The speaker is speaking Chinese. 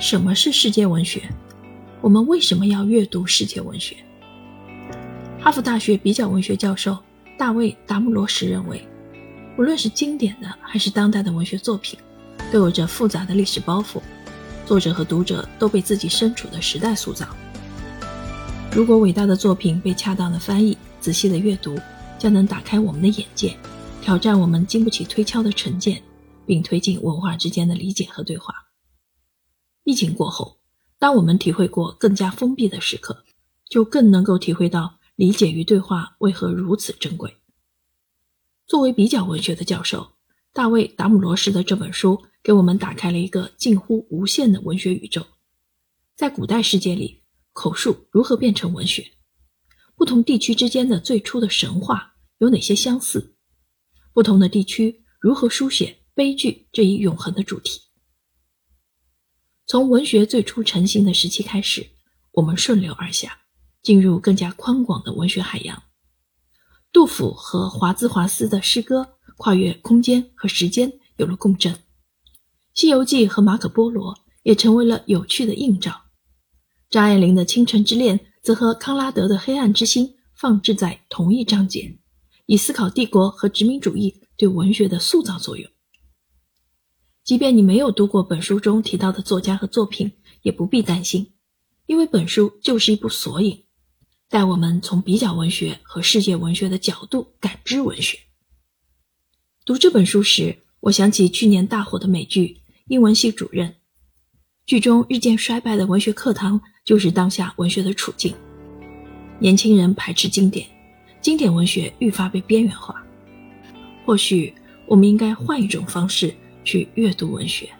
什么是世界文学？我们为什么要阅读世界文学？哈佛大学比较文学教授大卫·达姆罗什认为，无论是经典的还是当代的文学作品，都有着复杂的历史包袱，作者和读者都被自己身处的时代塑造。如果伟大的作品被恰当的翻译、仔细的阅读，将能打开我们的眼界，挑战我们经不起推敲的成见，并推进文化之间的理解和对话。疫情过后，当我们体会过更加封闭的时刻，就更能够体会到理解与对话为何如此珍贵。作为比较文学的教授，大卫·达姆罗什的这本书给我们打开了一个近乎无限的文学宇宙。在古代世界里，口述如何变成文学？不同地区之间的最初的神话有哪些相似？不同的地区如何书写悲剧这一永恒的主题？从文学最初成型的时期开始，我们顺流而下，进入更加宽广的文学海洋。杜甫和华兹华斯的诗歌跨越空间和时间，有了共振。《西游记》和马可·波罗也成为了有趣的映照。张爱玲的《倾城之恋》则和康拉德的《黑暗之心》放置在同一章节，以思考帝国和殖民主义对文学的塑造作用。即便你没有读过本书中提到的作家和作品，也不必担心，因为本书就是一部索引，带我们从比较文学和世界文学的角度感知文学。读这本书时，我想起去年大火的美剧《英文系主任》，剧中日渐衰败的文学课堂就是当下文学的处境。年轻人排斥经典，经典文学愈发被边缘化。或许我们应该换一种方式。去阅读文学。